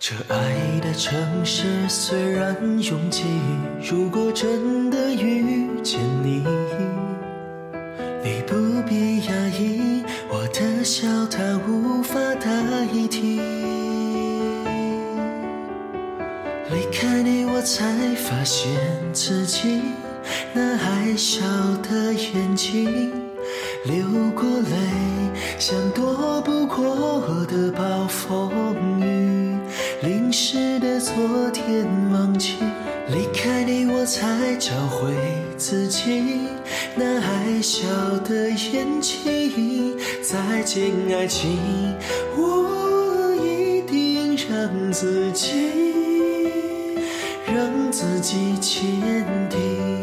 这爱的城市虽然拥挤，如果真的遇见你，你不必压抑，我的笑它无法代替。离开你，我才发现自己那爱笑的眼睛，流过泪，像躲不过的暴昨天忘记，离开你我才找回自己那爱笑的眼睛。再见爱情，我一定让自己，让自己坚定。